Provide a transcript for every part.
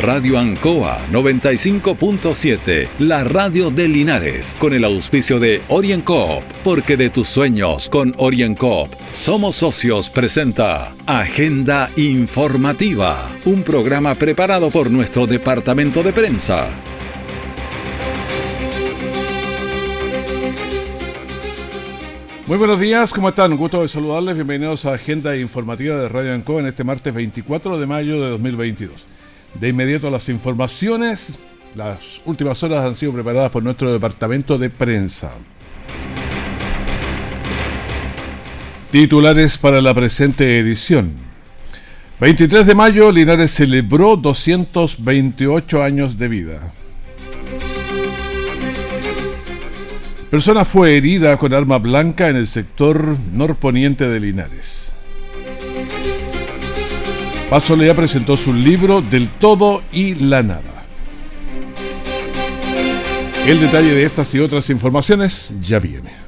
Radio Ancoa 95.7, la radio de Linares, con el auspicio de OrienCoop, porque de tus sueños con OrienCoop somos socios presenta Agenda Informativa, un programa preparado por nuestro departamento de prensa. Muy buenos días, ¿cómo están? Un gusto de saludarles. Bienvenidos a Agenda Informativa de Radio Ancoa en este martes 24 de mayo de 2022. De inmediato las informaciones. Las últimas horas han sido preparadas por nuestro departamento de prensa. Titulares para la presente edición. 23 de mayo, Linares celebró 228 años de vida. Persona fue herida con arma blanca en el sector norponiente de Linares. Paso Lea presentó su libro Del todo y la nada. El detalle de estas y otras informaciones ya viene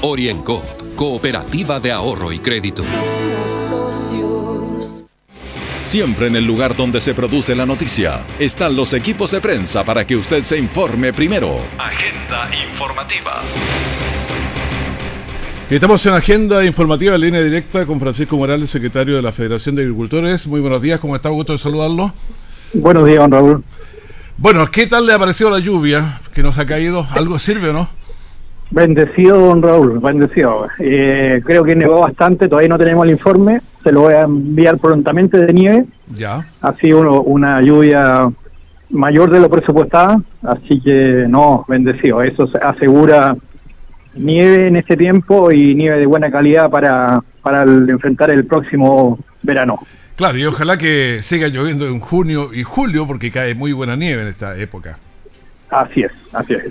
Oriencop, cooperativa de ahorro y crédito. Siempre en el lugar donde se produce la noticia están los equipos de prensa para que usted se informe primero. Agenda informativa. Estamos en agenda informativa en línea directa con Francisco Morales, secretario de la Federación de Agricultores. Muy buenos días, ¿cómo está? Gusto de saludarlo. Buenos días, don Raúl. Bueno, ¿qué tal le ha parecido la lluvia que nos ha caído? ¿Algo sirve o no? Bendecido, don Raúl, bendecido. Eh, creo que nevó bastante, todavía no tenemos el informe, se lo voy a enviar prontamente de nieve. Ya. Ha sido una lluvia mayor de lo presupuestado, así que no, bendecido. Eso asegura nieve en este tiempo y nieve de buena calidad para, para enfrentar el próximo verano. Claro, y ojalá que siga lloviendo en junio y julio porque cae muy buena nieve en esta época. Así es, así es.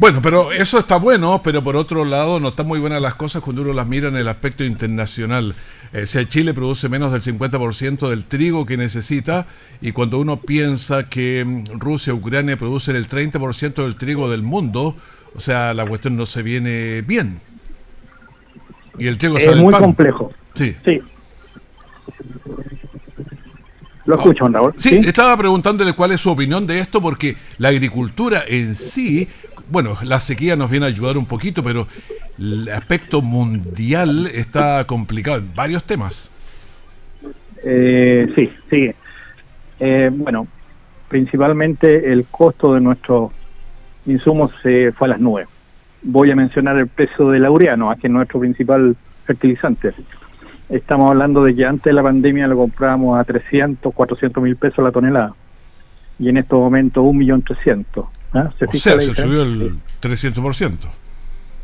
Bueno, pero eso está bueno, pero por otro lado no están muy buenas las cosas cuando uno las mira en el aspecto internacional. Eh, si Chile produce menos del 50% del trigo que necesita y cuando uno piensa que mm, Rusia, Ucrania producen el 30% del trigo del mundo, o sea, la cuestión no se viene bien. Y el trigo es muy complejo. Sí. Sí. Lo escucho, Raúl. Sí, ¿Sí? estaba preguntándole cuál es su opinión de esto, porque la agricultura en sí bueno, la sequía nos viene a ayudar un poquito, pero el aspecto mundial está complicado en varios temas. Eh, sí, sí. Eh, bueno, principalmente el costo de nuestros insumos se fue a las nubes. Voy a mencionar el precio del laureano, que es nuestro principal fertilizante. Estamos hablando de que antes de la pandemia lo comprábamos a 300, 400 mil pesos la tonelada. Y en estos momentos, 1.300.000. ¿Ah? ¿Se o sea, se subió el 300%.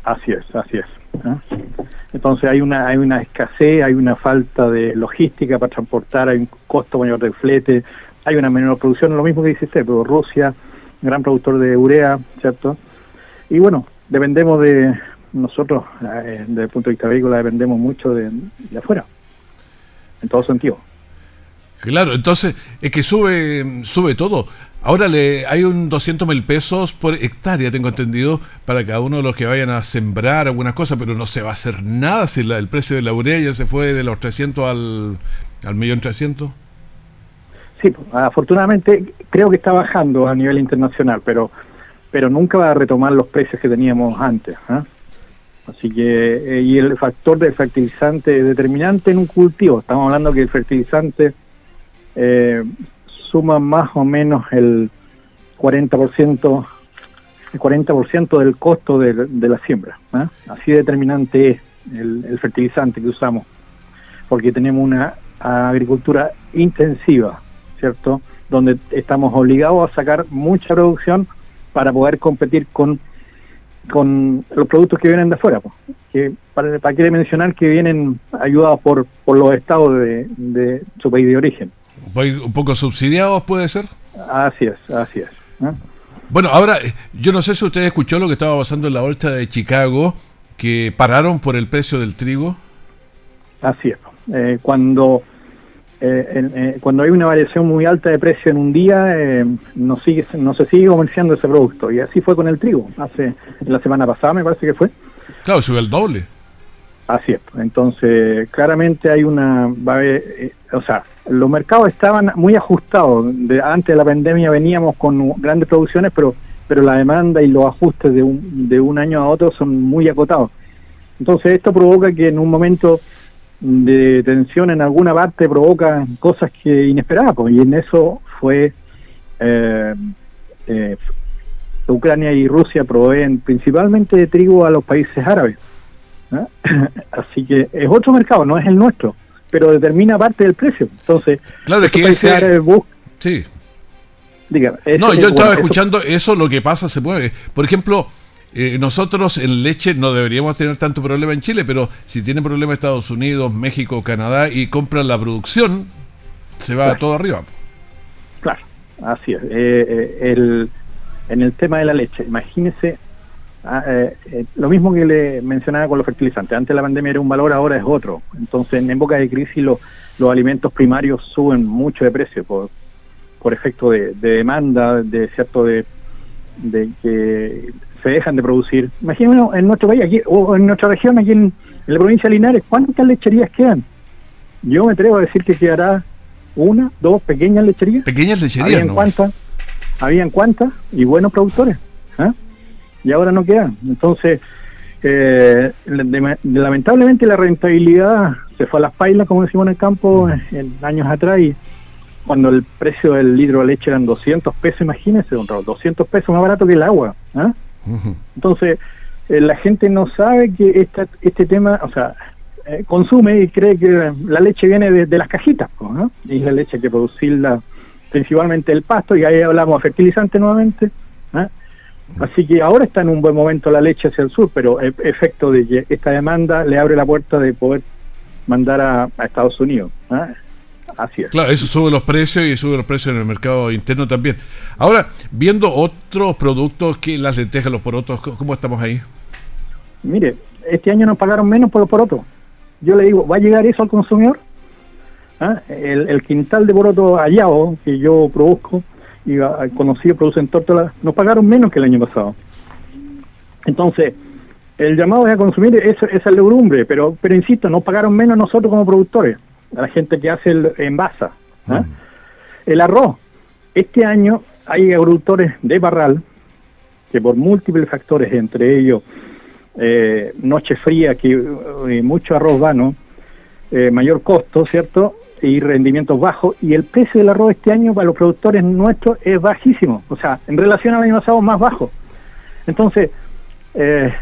Así es, así es. ¿ah? Entonces hay una hay una escasez, hay una falta de logística para transportar, hay un costo mayor del flete, hay una menor producción, lo mismo que dice usted, pero Rusia, gran productor de urea, ¿cierto? Y bueno, dependemos de nosotros, eh, desde el punto de vista agrícola, dependemos mucho de, de afuera, en todo sentido. Claro, entonces es que sube sube todo. Ahora le hay un 200 mil pesos por hectárea, tengo entendido, para cada uno de los que vayan a sembrar algunas cosas, pero no se va a hacer nada si el precio de la urea ya se fue de los 300 al, al millón 300. Sí, afortunadamente creo que está bajando a nivel internacional, pero pero nunca va a retomar los precios que teníamos antes. ¿ah? Así que, eh, y el factor del fertilizante determinante en un cultivo, estamos hablando que el fertilizante eh, suma más o menos el 40%, el 40% del costo de, la siembra. ¿ah? Así determinante es el, fertilizante que usamos, porque tenemos una agricultura intensiva, ¿cierto? Donde estamos obligados a sacar mucha producción para poder competir con con los productos que vienen de afuera, que para, para mencionar que vienen ayudados por, por los estados de su país de origen un poco subsidiados, puede ser. Así es, así es. Bueno, ahora, eh, yo no sé si usted escuchó lo que estaba pasando en la bolsa de Chicago, que pararon por el precio del trigo. Así es. Eh, cuando, eh, cuando hay una variación muy alta de precio en un día, no, sigue, no se sigue comerciando ese producto. Y así fue con el trigo. Hace La semana pasada me parece que fue. Claro, subió el doble. Así es. Entonces, claramente hay una... o sea, los mercados estaban muy ajustados. Antes de la pandemia veníamos con grandes producciones, pero pero la demanda y los ajustes de un, de un año a otro son muy acotados. Entonces esto provoca que en un momento de tensión en alguna parte provoca cosas que inesperadas, pues, y en eso fue eh, eh, Ucrania y Rusia proveen principalmente de trigo a los países árabes. Así que es otro mercado, no es el nuestro pero determina parte del precio. Entonces, claro, es que ese... sí. no, yo estaba escuchando eso, lo que pasa se mueve. Por ejemplo, eh, nosotros en leche no deberíamos tener tanto problema en Chile, pero si tiene problema Estados Unidos, México, Canadá y compran la producción, se va todo arriba. Claro, así es. Eh, eh, el, en el tema de la leche, imagínese Ah, eh, eh, lo mismo que le mencionaba con los fertilizantes. Antes la pandemia era un valor, ahora es otro. Entonces, en época de crisis, los alimentos primarios suben mucho de precio por, por efecto de, demanda, de cierto de, de que se dejan de producir. Imagínense en nuestro país, aquí, o en nuestra región, aquí en, la provincia de Linares, ¿cuántas lecherías quedan? Yo me atrevo a decir que quedará una, dos pequeñas lecherías. Pequeñas lecherías, ¿Habían cuántas? ¿Habían cuántas? Y buenos productores. Y ahora no queda. Entonces, eh, lamentablemente la rentabilidad se fue a las pailas, como decimos en el campo, en, años atrás, y cuando el precio del litro de leche eran 200 pesos, imagínese, don Raúl, 200 pesos más barato que el agua. ¿ah? Entonces, eh, la gente no sabe que esta, este tema, o sea, eh, consume y cree que la leche viene de, las cajitas, ¿no? y la leche que producirla principalmente el pasto, y ahí hablamos de fertilizante nuevamente. Así que ahora está en un buen momento la leche hacia el sur, pero el efecto de que esta demanda le abre la puerta de poder mandar a, Estados Unidos. ¿ah? Así es. Claro, eso sube los precios y sube los precios en el mercado interno también. Ahora, viendo otros productos que las lentejas, los porotos, ¿cómo estamos ahí? Mire, este año nos pagaron menos por los porotos. Yo le digo, ¿va a llegar eso al consumidor? ¿Ah? El, el, quintal de poroto hallado que yo produzco y conocido producen tórtolas, nos pagaron menos que el año pasado. Entonces, el llamado es a consumir esa, esa legumbre, pero, pero insisto, nos pagaron menos nosotros como productores, a la gente que hace el envasa. ¿ah? El arroz, este año hay agricultores de Barral que por múltiples factores, entre ellos eh, noche fría, que eh, mucho arroz vano, eh, mayor costo, ¿cierto? Y rendimientos bajos y el precio del arroz este año para los productores nuestros es bajísimo, o sea, en relación al año pasado más bajo. Entonces, eh,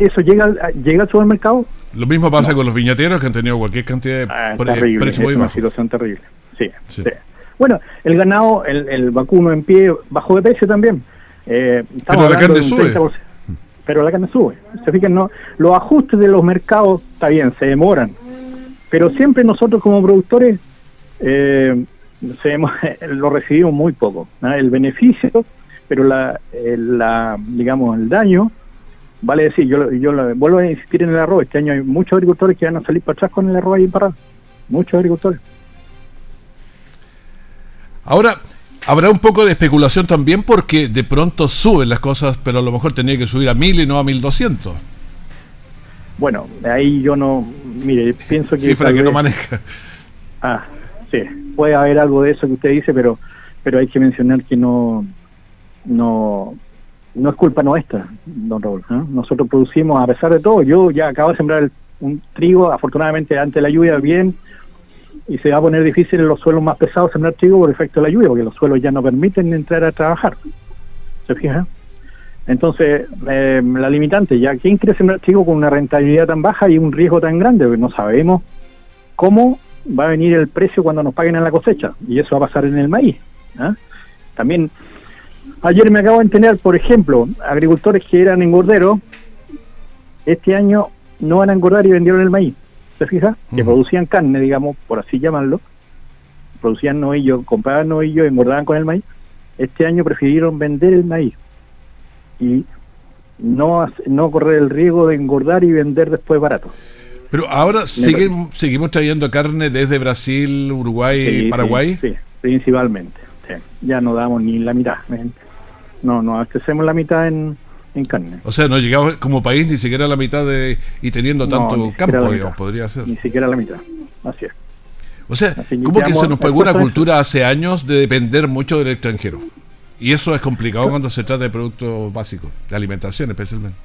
¿eso llega, llega al supermercado? Lo mismo pasa con los viñateros que han tenido cualquier cantidad de ah, terrible, es una situación terrible. Sí, sí. Bueno, el ganado, el, el, vacuno en pie bajó de precio también. Eh, pero la carne sube. Pero la carne sube. Se fijan, no, los ajustes de los mercados, está bien, se demoran, pero siempre nosotros como productores eh, lo recibimos muy poco. El beneficio, pero la, la, digamos, el daño, vale decir, yo, yo vuelvo a insistir en el arroz, este año hay muchos agricultores que van a salir para atrás con el arroz ahí parado, muchos agricultores. Ahora, habrá un poco de especulación también porque de pronto suben las cosas, pero a lo mejor tenía que subir a mil y no a mil doscientos. Bueno, ahí yo no, mire, pienso que... Cifra que no maneja. Ah, sí, puede haber algo de eso que usted dice, pero pero hay que mencionar que no no no es culpa nuestra, don Raúl. Nosotros producimos, a pesar de todo, yo ya acabo de sembrar un trigo, afortunadamente antes de la lluvia bien, y se va a poner difícil en los suelos más pesados sembrar trigo por efecto de la lluvia, porque los suelos ya no permiten entrar a trabajar. ¿Se fija? Entonces, eh, la limitante, ya, ¿quién quiere sembrar trigo con una rentabilidad tan baja y un riesgo tan grande? Porque no sabemos cómo va a venir el precio cuando nos paguen en la cosecha, y eso va a pasar en el maíz. ¿ah? También, ayer me acabo de enterar, por ejemplo, agricultores que eran engorderos, este año no van a engordar y vendieron el maíz. ¿Se fija? Que producían carne, digamos, por así llamarlo, producían novillo, compraban novillo engordaban con el maíz este año prefirieron vender el maíz y no, no correr el riesgo de engordar y vender después barato. Pero ahora seguimos, seguimos trayendo carne desde Brasil, Uruguay, y Paraguay. Sí, principalmente. Ya no damos ni la mitad. No, no hacemos la mitad en, en carne. O sea, no llegamos como país ni siquiera a la mitad de y teniendo tanto campo, digamos, podría ser. Ni siquiera la mitad. Así es. O sea, ¿cómo que se nos pegó una cultura hace años de depender mucho del extranjero? Y eso es complicado cuando se trata de productos básicos, de alimentación especialmente.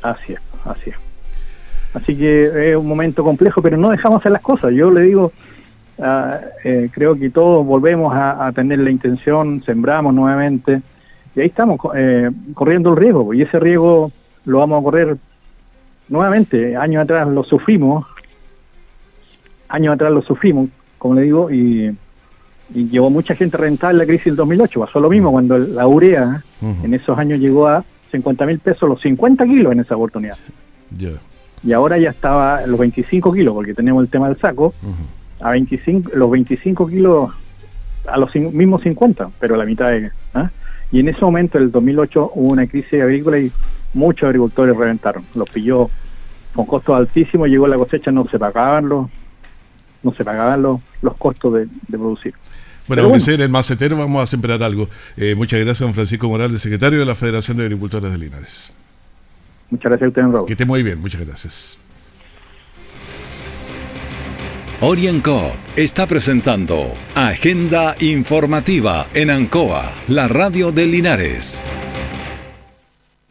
Así es, así es. Así que es un momento complejo, pero no dejamos hacer las cosas. Yo le digo, ah, eh, creo que todos volvemos a, tener la intención, sembramos nuevamente, y ahí estamos eh, corriendo el riesgo, y ese riesgo lo vamos a correr nuevamente. Años atrás lo sufrimos, años atrás lo sufrimos, como le digo, y, llevó mucha gente a rentar la crisis del 2008. Pasó lo mismo cuando la urea en esos años llegó a 50 mil pesos los 50 kilos en esa oportunidad. Y ahora ya estaba los 25 kilos, porque tenemos el tema del saco, a 25, los 25 kilos a los mismos 50, pero la mitad de... ¿ah? Y en ese momento, el 2008, hubo una crisis agrícola y muchos agricultores reventaron. Los pilló con costos altísimos, llegó la cosecha, no se pagaban los, no se pagaban los, los costos de, producir. Bueno, aunque sea en el macetero, vamos a sembrar algo. Eh, muchas gracias, don Francisco Morales, secretario de la Federación de Agricultores de Linares. Muchas gracias a usted, Raúl. Que esté muy bien, muchas gracias. Orienco está presentando Agenda Informativa en Ancoa, la radio de Linares.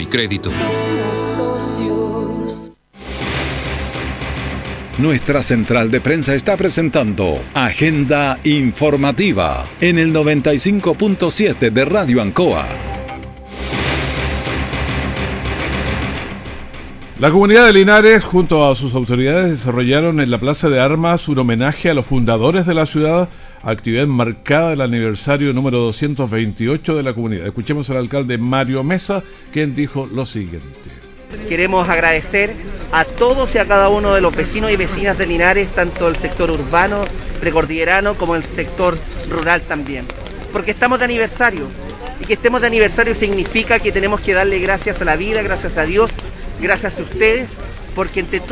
y Crédito. Nuestra central de prensa está presentando Agenda Informativa en el 95.7 de Radio Ancoa. La comunidad de Linares, junto a sus autoridades, desarrollaron en la Plaza de Armas un homenaje a los fundadores de la ciudad actividad marcada del aniversario número 228 de la comunidad. Escuchemos al alcalde Mario Mesa, quien dijo lo siguiente. Queremos agradecer a todos y a cada uno de los vecinos y vecinas de Linares, tanto el sector urbano, precordillerano, como el sector rural también. Porque estamos de aniversario. Y que estemos de aniversario significa que tenemos que darle gracias a la vida, gracias a Dios, gracias a ustedes, porque entre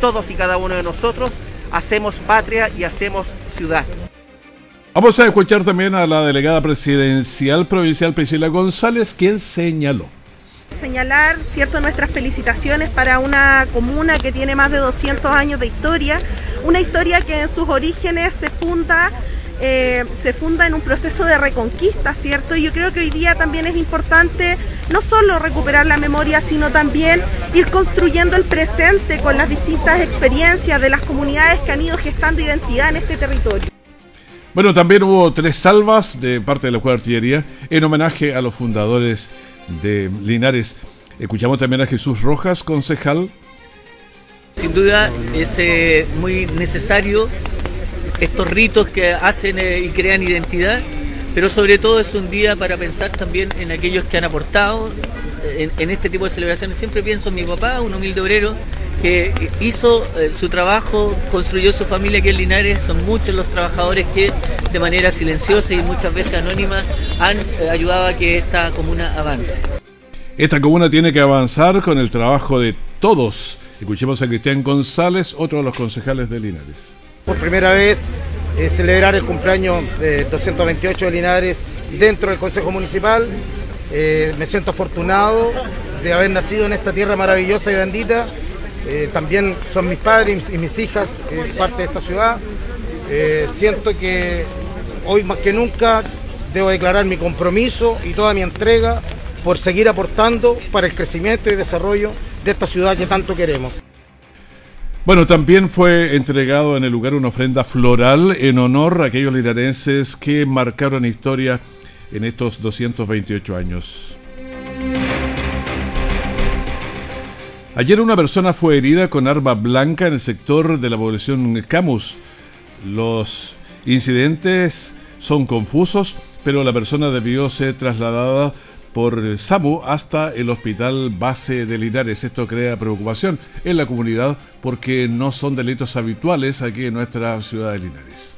todos y cada uno de nosotros hacemos patria y hacemos ciudad. Vamos a escuchar también a la delegada presidencial provincial Priscila González, quien señaló. Señalar, cierto, nuestras felicitaciones para una comuna que tiene más de 200 años de historia, una historia que en sus orígenes se funda eh, se funda en un proceso de reconquista, ¿cierto? Y yo creo que hoy día también es importante no solo recuperar la memoria, sino también ir construyendo el presente con las distintas experiencias de las comunidades que han ido gestando identidad en este territorio. Bueno, también hubo tres salvas de parte de la de Artillería en homenaje a los fundadores de Linares. Escuchamos también a Jesús Rojas, concejal. Sin duda es eh, muy necesario estos ritos que hacen eh, y crean identidad, pero sobre todo es un día para pensar también en aquellos que han aportado en, en este tipo de celebraciones. Siempre pienso en mi papá, un humilde obrero, que hizo eh, su trabajo, construyó su familia aquí en Linares. Son muchos los trabajadores que de manera silenciosa y muchas veces anónima han eh, ayudado a que esta comuna avance. Esta comuna tiene que avanzar con el trabajo de todos. Escuchemos a Cristian González, otro de los concejales de Linares. Por primera vez eh, celebrar el cumpleaños de 228 de Linares dentro del Consejo Municipal. me siento afortunado de haber nacido en esta tierra maravillosa y bendita eh, también son mis padres y mis hijas parte de esta ciudad. Eh, siento que hoy más que nunca debo declarar mi compromiso y toda mi entrega por seguir aportando para el crecimiento y desarrollo de esta ciudad que tanto queremos. Bueno, también fue entregado en el lugar una ofrenda floral en honor a aquellos linarenses que marcaron historia en estos 228 años. Ayer una persona fue herida con arma blanca en el sector de la población Camus. Los incidentes son confusos, pero la persona debió ser trasladada por SAMU hasta el hospital base de Linares. Esto crea preocupación en la comunidad porque no son delitos habituales aquí en nuestra ciudad de Linares.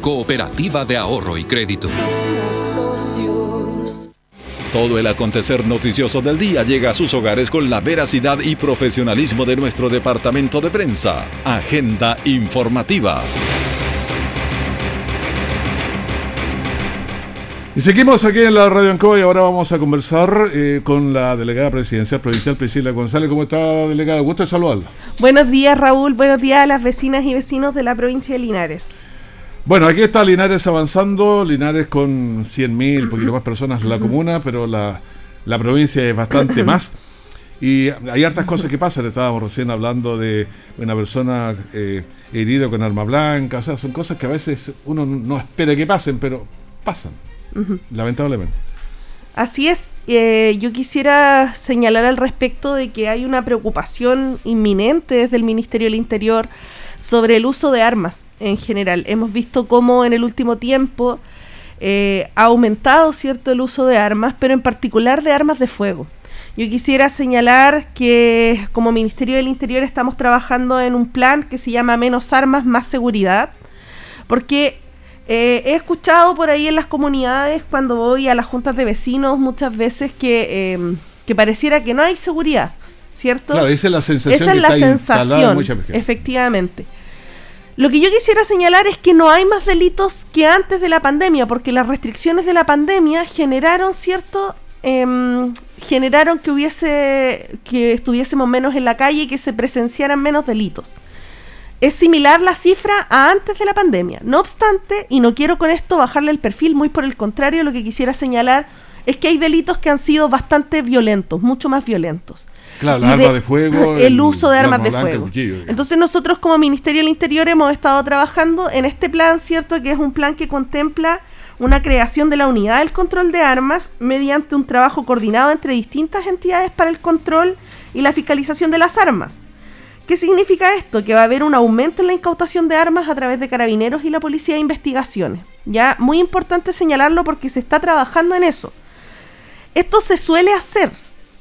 cooperativa de ahorro y crédito. Todo el acontecer noticioso del día llega a sus hogares con la veracidad y profesionalismo de nuestro departamento de prensa. Agenda informativa. Y seguimos aquí en la Radio Ancoa y ahora vamos a conversar eh, con la delegada presidencial provincial Priscila González. ¿Cómo está, delegada? Gusto de saludarla. Buenos días, Raúl. Buenos días a las vecinas y vecinos de la provincia de Linares. Bueno, aquí está Linares avanzando, Linares con 100.000, poquito más personas en la comuna, pero la, la provincia es bastante más. Y hay hartas cosas que pasan, estábamos recién hablando de una persona eh, herida con arma blanca, o sea, son cosas que a veces uno no espera que pasen, pero pasan, lamentablemente. Así es, eh, yo quisiera señalar al respecto de que hay una preocupación inminente desde el Ministerio del Interior sobre el uso de armas en general. Hemos visto cómo en el último tiempo eh, ha aumentado cierto el uso de armas, pero en particular de armas de fuego. Yo quisiera señalar que como Ministerio del Interior estamos trabajando en un plan que se llama Menos Armas, Más Seguridad, porque eh, he escuchado por ahí en las comunidades cuando voy a las juntas de vecinos muchas veces que, eh, que pareciera que no hay seguridad, ¿cierto? Claro, esa es la sensación. Esa es la está sensación, efectivamente. Lo que yo quisiera señalar es que no hay más delitos que antes de la pandemia, porque las restricciones de la pandemia generaron cierto em, generaron que hubiese que estuviésemos menos en la calle y que se presenciaran menos delitos. Es similar la cifra a antes de la pandemia. No obstante, y no quiero con esto bajarle el perfil, muy por el contrario, lo que quisiera señalar es que hay delitos que han sido bastante violentos, mucho más violentos. Claro, las armas de fuego. el uso de armas arma de blanca, fuego. cuchillo. Entonces nosotros como Ministerio del Interior hemos estado trabajando en este plan, ¿cierto? Que es un plan que contempla una creación de la unidad del control de armas mediante un trabajo coordinado entre distintas entidades para el control y la fiscalización de las armas. ¿Qué significa esto? Que va a haber un aumento en la incautación de armas a través de carabineros y la policía de investigaciones. Ya, muy importante señalarlo porque se está trabajando en eso. Esto se suele hacer,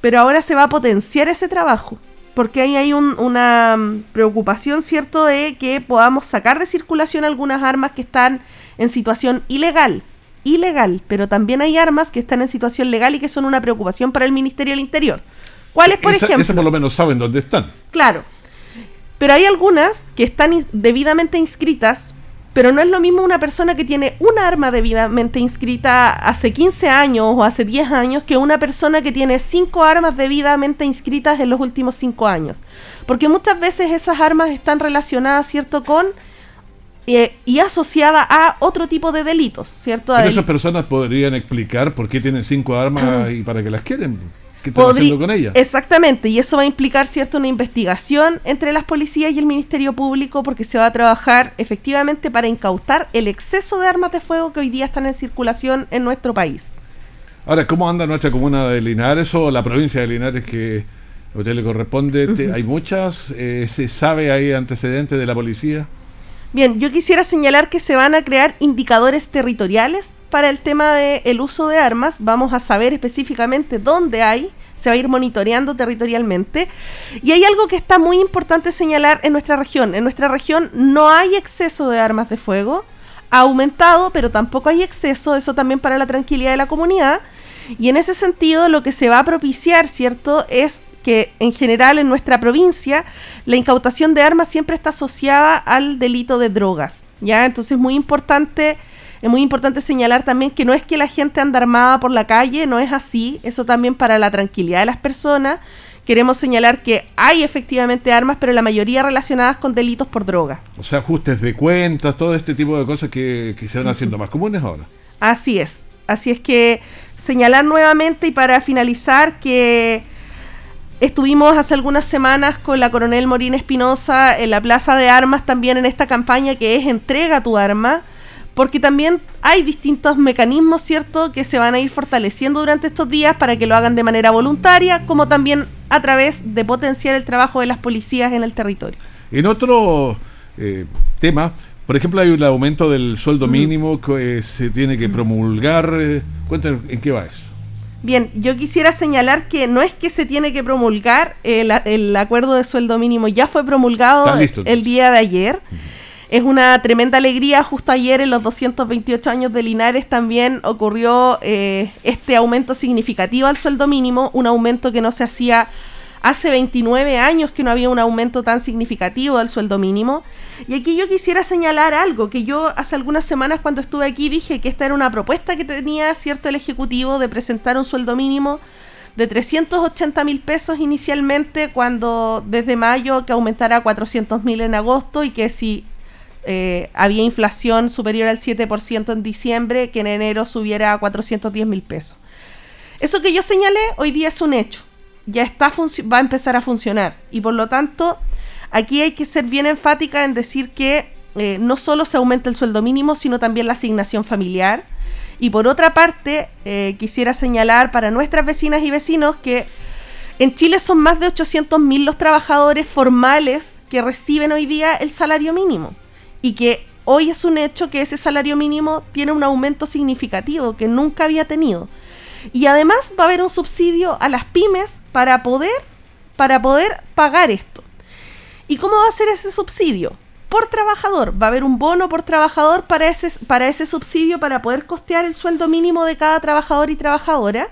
pero ahora se va a potenciar ese trabajo, porque ahí hay un- una mm, preocupación, ¿cierto?, de que podamos sacar de circulación algunas armas que están en situación ilegal. Ilegal, pero también hay armas que están en situación legal y que son una preocupación para el Ministerio del Interior. ¿Cuáles, por Esa- ejemplo? esa por lo menos saben dónde están. Claro. Pero hay algunas que están debidamente inscritas, pero no es lo mismo una persona que tiene una arma debidamente inscrita hace 15 años o hace 10 años que una persona que tiene cinco armas debidamente inscritas en los últimos 5 años. Porque muchas veces esas armas están relacionadas, ¿cierto?, con eh, y asociadas a otro tipo de delitos, ¿cierto? Pero esas personas podrían explicar por qué tienen cinco armas y para qué las quieren. ¿Qué están Podri- haciendo con ellas? Exactamente, y eso va a implicar cierto una investigación entre las policías y el Ministerio Público porque se va a trabajar efectivamente para incautar el exceso de armas de fuego que hoy día están en circulación en nuestro país. Ahora, ¿cómo anda nuestra comuna de Linares o la provincia de Linares que a usted le corresponde? Te- ¿Hay muchas? Eh, ¿Se sabe hay antecedentes de la policía? Bien, yo quisiera señalar que se van a crear indicadores territoriales para el tema del uso de armas. Vamos a saber específicamente dónde hay, se va a ir monitoreando territorialmente. Y hay algo que está muy importante señalar en nuestra región. En nuestra región no hay exceso de armas de fuego, ha aumentado, pero tampoco hay exceso, eso también para la tranquilidad de la comunidad. Y en ese sentido, lo que se va a propiciar, ¿cierto?, es que en general en nuestra provincia la incautación de armas siempre está asociada al delito de drogas, ¿ya? Entonces es muy importante es muy importante señalar también que no es que la gente anda armada por la calle, no es así, eso también para la tranquilidad de las personas. Queremos señalar que hay efectivamente armas, pero la mayoría relacionadas con delitos por droga. O sea, ajustes de cuentas, todo este tipo de cosas que, que se van haciendo más comunes ahora. Así es. Así es que señalar nuevamente y para finalizar que estuvimos hace algunas semanas con la coronel Morín Espinosa en la Plaza de Armas también en esta campaña que es entrega tu arma porque también hay distintos mecanismos, ¿cierto?, que se van a ir fortaleciendo durante estos días para que lo hagan de manera voluntaria, como también a través de potenciar el trabajo de las policías en el territorio. En otro eh, tema, por ejemplo, hay un aumento del sueldo mínimo que eh, se tiene que promulgar. Eh, cuéntanos, ¿en qué va eso? Bien, yo quisiera señalar que no es que se tiene que promulgar, el, acuerdo de sueldo mínimo ya fue promulgado el día de ayer. Es una tremenda alegría. Justo ayer, en los 228 años de Linares, también ocurrió eh, este aumento significativo al sueldo mínimo, un aumento que no se hacía hace 29 años que no había un aumento tan significativo al sueldo mínimo. Y aquí yo quisiera señalar algo, que yo hace algunas semanas cuando estuve aquí dije que esta era una propuesta que tenía cierto el Ejecutivo de presentar un sueldo mínimo de 380 mil pesos inicialmente, cuando desde mayo que aumentara a 400 mil en agosto y que si eh, había inflación superior al 7% en diciembre, que en enero subiera a 410 mil pesos. Eso que yo señalé hoy día es un hecho. Ya está va a empezar a funcionar. Y por lo tanto, aquí hay que ser bien enfática en decir que eh, no solo se aumenta el sueldo mínimo, sino también la asignación familiar. Y por otra parte, eh, quisiera señalar para nuestras vecinas y vecinos que en Chile son más de 800.000 los trabajadores formales que reciben hoy día el salario mínimo y que hoy es un hecho que ese salario mínimo tiene un aumento significativo que nunca había tenido. Y además va a haber un subsidio a las pymes para poder, para poder pagar esto. ¿Y cómo va a ser ese subsidio? Por trabajador. Va a haber un bono por trabajador para ese, para ese subsidio para poder costear el sueldo mínimo de cada trabajador y trabajadora.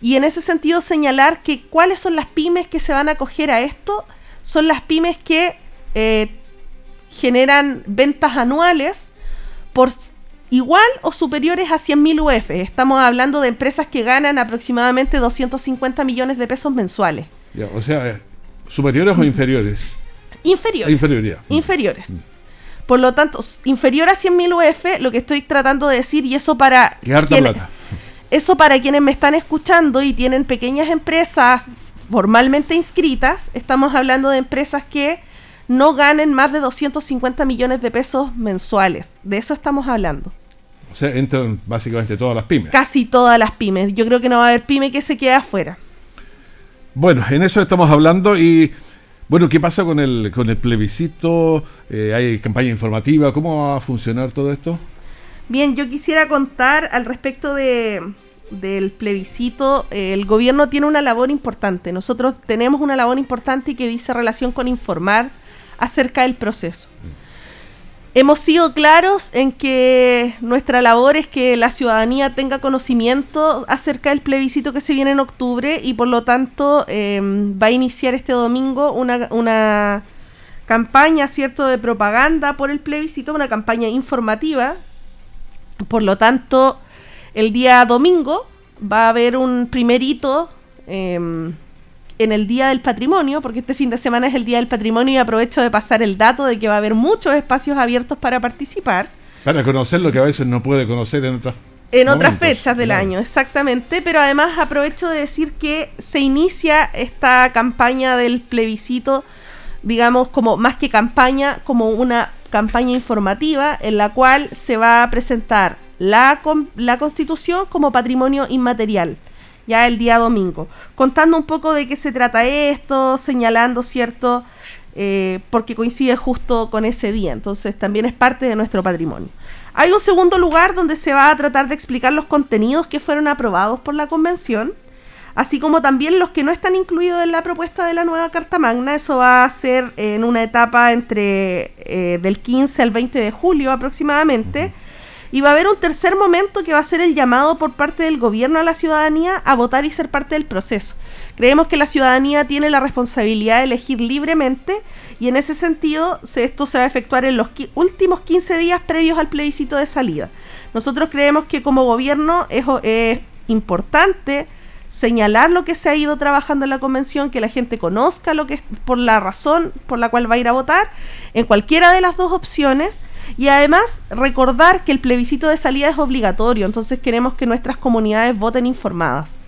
Y en ese sentido señalar que cuáles son las pymes que se van a acoger a esto. Son las pymes que eh, generan ventas anuales por igual o superiores a 100.000 UF. Estamos hablando de empresas que ganan aproximadamente 250 millones de pesos mensuales. o sea, ¿superiores o inferiores? Inferiores. Inferioría. Inferiores. Mm. Por lo tanto, inferior a 100.000 UF, lo que estoy tratando de decir, y eso para... Quienes, eso para quienes me están escuchando y tienen pequeñas empresas formalmente inscritas, estamos hablando de empresas que no ganen más de 250 millones de pesos mensuales. De eso estamos hablando. O sea, entran básicamente todas las pymes. Casi todas las pymes. Yo creo que no va a haber pyme que se quede afuera. Bueno, en eso estamos hablando y bueno, ¿qué pasa con el, con el plebiscito? Eh, ¿Hay campaña informativa? ¿Cómo va a funcionar todo esto? Bien, yo quisiera contar al respecto de, del plebiscito. el gobierno tiene una labor importante. Nosotros tenemos una labor importante y que dice relación con informar acerca del proceso. Hemos sido claros en que nuestra labor es que la ciudadanía tenga conocimiento acerca del plebiscito que se viene en octubre y por lo tanto em, va a iniciar este domingo una, una campaña, ¿cierto?, de propaganda por el plebiscito, una campaña informativa. Por lo tanto, el día domingo va a haber un primerito eh, en el Día del Patrimonio, porque este fin de semana es el Día del Patrimonio y aprovecho de pasar el dato de que va a haber muchos espacios abiertos para participar. Para conocer lo que a veces no puede conocer en otras en otras fechas del año, exactamente, pero además aprovecho de decir que se inicia esta campaña del plebiscito, digamos, como más que campaña, como una campaña informativa en la cual se va a presentar la, la constitución como patrimonio inmaterial ya el día domingo, contando un poco de qué se trata esto, señalando, ¿cierto? Eh, porque coincide justo con ese día, entonces también es parte de nuestro patrimonio. Hay un segundo lugar donde se va a tratar de explicar los contenidos que fueron aprobados por la convención, así como también los que no están incluidos en la propuesta de la nueva Carta Magna. Eso va a ser en una etapa entre eh, del 15 al 20 de julio aproximadamente. Y va a haber un tercer momento que va a ser el llamado por parte del gobierno a la ciudadanía a votar y ser parte del proceso, Creemos que la ciudadanía tiene la responsabilidad de elegir libremente y en ese sentido esto se va a efectuar en los últimos 15 días previos al plebiscito de salida. Nosotros creemos que como gobierno es, es importante señalar lo que se ha ido trabajando en la convención, que la gente conozca lo que es por la razón por la cual va a ir a votar en cualquiera de las dos opciones y además recordar que el plebiscito de salida es obligatorio, entonces queremos que nuestras comunidades voten informadas.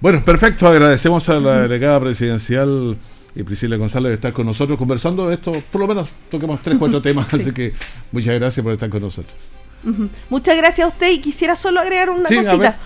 Bueno, perfecto, agradecemos a la delegada presidencial y Priscila González de estar con nosotros conversando de esto, por lo menos toquemos tres, cuatro temas, así que muchas gracias por estar con nosotros. Muchas gracias a usted y quisiera solo agregar una cosita.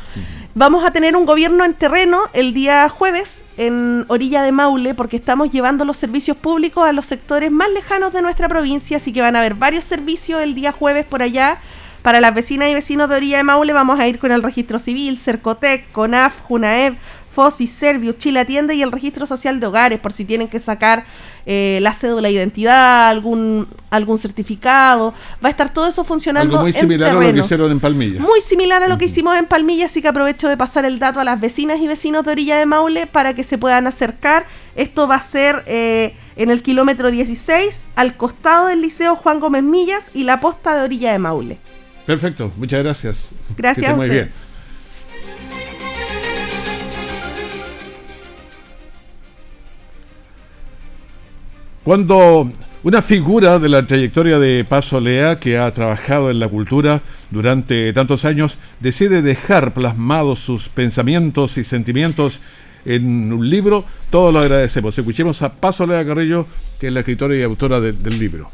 Vamos a tener un gobierno en terreno el día jueves en Orilla de Maule porque estamos llevando los servicios públicos a los sectores más lejanos de nuestra provincia, así que van a haber varios servicios el día jueves por allá. Para las vecinas y vecinos de Orilla de Maule vamos a ir con el registro civil, Cercotec, CONAF, JUNAEV, FOSI, Servio, Chile Atiende y el registro social de hogares, por si tienen que sacar eh, la cédula de identidad, algún, algún certificado. Va a estar todo eso funcionando. muy similar a lo que hicieron en Palmilla. Muy similar a lo que hicimos en Palmilla, así que aprovecho de pasar el dato a las vecinas y vecinos de Orilla de Maule para que se puedan acercar. Esto va a ser eh, en el kilómetro 16, al costado del Liceo Juan Gómez Millas y la posta de Orilla de Maule. Perfecto, muchas gracias. Gracias. muy bien. Cuando una figura de la trayectoria de Paso Lea, que ha trabajado en la cultura durante tantos años, decide dejar plasmados sus pensamientos y sentimientos en un libro, todos lo agradecemos. Escuchemos a Paso Lea Carrillo, que es la escritora y autora del libro.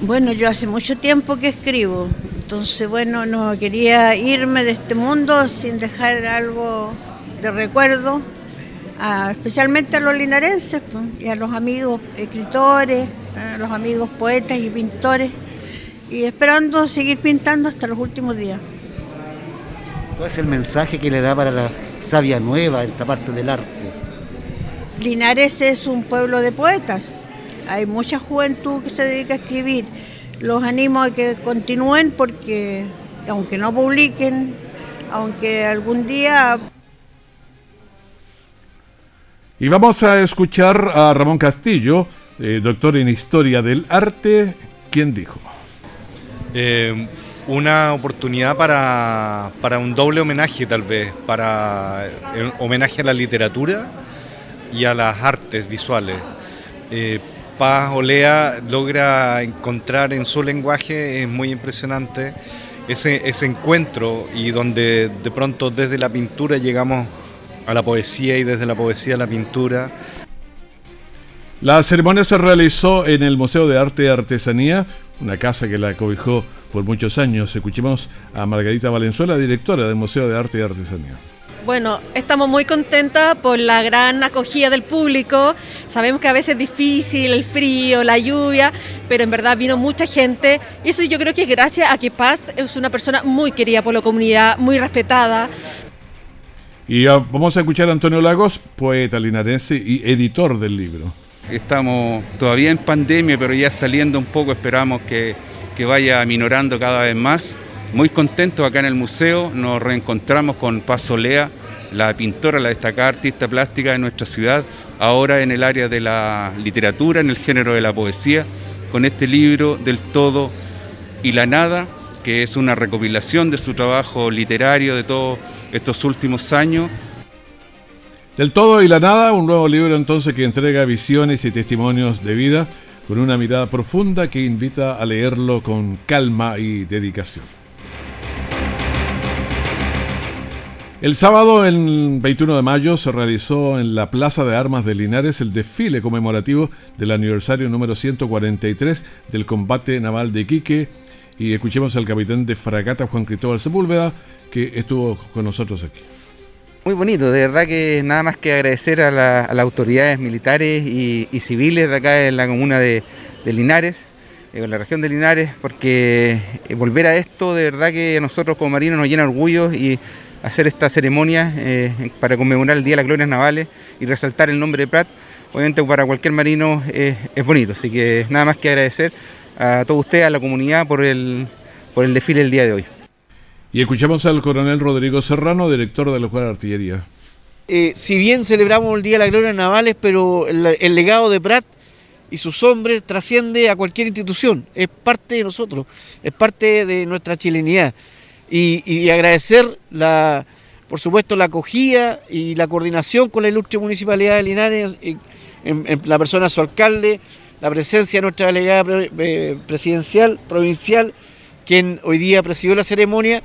Bueno, yo hace mucho tiempo que escribo, entonces bueno, no quería irme de este mundo sin dejar algo de recuerdo especialmente a los linarenses pues, y a los amigos escritores, a los amigos poetas y pintores, y esperando seguir pintando hasta los últimos días. ¿Cuál es el mensaje que le da para la sabia nueva esta parte del arte? Linares es un pueblo de poetas, hay mucha juventud que se dedica a escribir. Los animo a que continúen porque aunque no publiquen, aunque algún día y vamos a escuchar a Ramón Castillo, eh, doctor en Historia del Arte, quien dijo. Eh, una oportunidad para, un doble homenaje tal vez, para eh, homenaje a la literatura y a las artes visuales. Paz Olea logra encontrar en su lenguaje, es muy impresionante, ese, ese encuentro y donde de pronto desde la pintura llegamos a la poesía y desde la poesía a la pintura. La ceremonia se realizó en el Museo de Arte y Artesanía, una casa que la cobijó por muchos años. Escuchemos a Margarita Valenzuela, directora del Museo de Arte y Artesanía. Bueno, estamos muy contentas por la gran acogida del público. Sabemos que a veces es difícil el frío, la lluvia, pero en verdad vino mucha gente. Y eso yo creo que es gracias a que Paz es una persona muy querida por la comunidad, muy respetada. Y vamos a escuchar a Antonio Lagos, poeta linarense y editor del libro. Estamos todavía en pandemia, pero ya saliendo un poco, esperamos que, que vaya minorando cada vez más. Muy contentos acá en el museo, nos reencontramos con Paz Solea, la pintora, la destacada artista plástica de nuestra ciudad, ahora en el área de la literatura, en el género de la poesía, con este libro del todo y la nada, que es una recopilación de su trabajo literario de todo estos últimos años. Del todo y la nada, un nuevo libro entonces que entrega visiones y testimonios de vida con una mirada profunda que invita a leerlo con calma y dedicación. El sábado, el 21 de mayo, se realizó en la Plaza de Armas de Linares el desfile conmemorativo del aniversario número 143 del combate naval de Iquique y escuchemos al capitán de fragata Juan Cristóbal Sepúlveda que estuvo con nosotros aquí. Muy bonito, de verdad que nada más que agradecer a, las autoridades militares y, civiles de acá en la comuna de, Linares, eh, en la región de Linares, porque eh, volver a esto de verdad que a nosotros como marinos nos llena orgullo y hacer esta ceremonia eh, para conmemorar el Día de las Glorias Navales y resaltar el nombre de Prat, obviamente para cualquier marino es bonito, así que nada más que agradecer a todos ustedes, a la comunidad por el, por el desfile del día de hoy. Y escuchamos al coronel Rodrigo Serrano, director de la Escuela de Artillería. eh, si bien celebramos el Día de la Gloria Navales, pero el, legado de Prat y sus hombres trasciende a cualquier institución, es parte de nosotros, es parte de nuestra chilenidad. Y, agradecer, la, por supuesto, la acogida y la coordinación con la ilustre Municipalidad de Linares, en, la persona de su alcalde, la presencia de nuestra delegada eh, presidencial, provincial, quien hoy día presidió la ceremonia.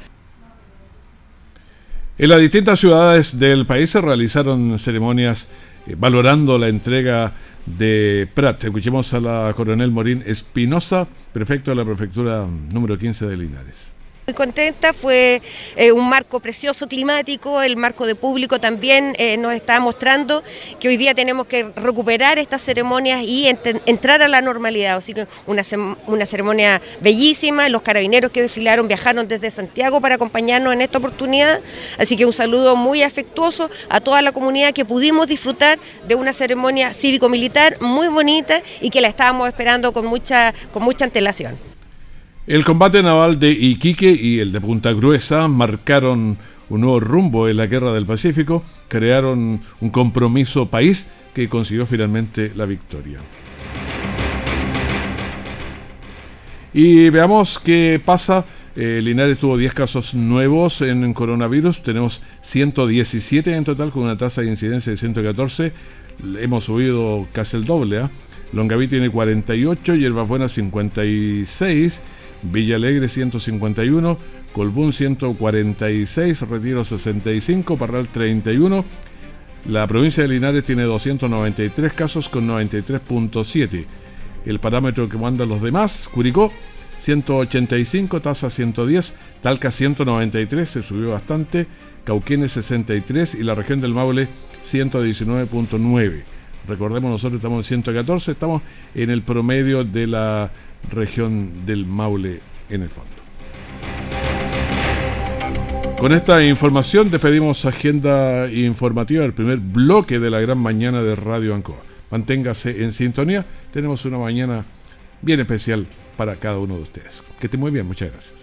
En las distintas ciudades del país se realizaron ceremonias eh, valorando la entrega de Prat. Escuchemos a la coronel Morín Espinosa, prefecto de la prefectura número 15 de Linares. Muy contenta, fue eh, un marco precioso climático, el marco de público también eh, nos está mostrando que hoy día tenemos que recuperar estas ceremonias y entrar a la normalidad. Así que una, una ceremonia bellísima, los carabineros que desfilaron viajaron desde Santiago para acompañarnos en esta oportunidad. Así que un saludo muy afectuoso a toda la comunidad que pudimos disfrutar de una ceremonia cívico-militar muy bonita y que la estábamos esperando con mucha, con mucha antelación. El combate naval de Iquique y el de Punta Gruesa marcaron un nuevo rumbo en la guerra del Pacífico, crearon un compromiso país que consiguió finalmente la victoria. Y veamos qué pasa. Eh, Linares tuvo 10 casos nuevos en coronavirus, tenemos 117 en total con una tasa de incidencia de 114. Hemos subido casi el doble. ¿eh? Longaví tiene 48, Buena 56 Villa Alegre 151, Colbún 146, Retiro 65, Parral 31. La provincia de Linares tiene 293 casos con 93.7. El parámetro que mandan los demás, Curicó 185, Tasa 110, Talca 193, se subió bastante, Cauquenes 63 y la región del Maule 119.9. Recordemos, nosotros estamos en 114, estamos en el promedio de la región del Maule en el fondo. Con esta información despedimos agenda informativa del primer bloque de la gran mañana de Radio Ancoa. Manténgase en sintonía, tenemos una mañana bien especial para cada uno de ustedes. Que esté muy bien, muchas gracias.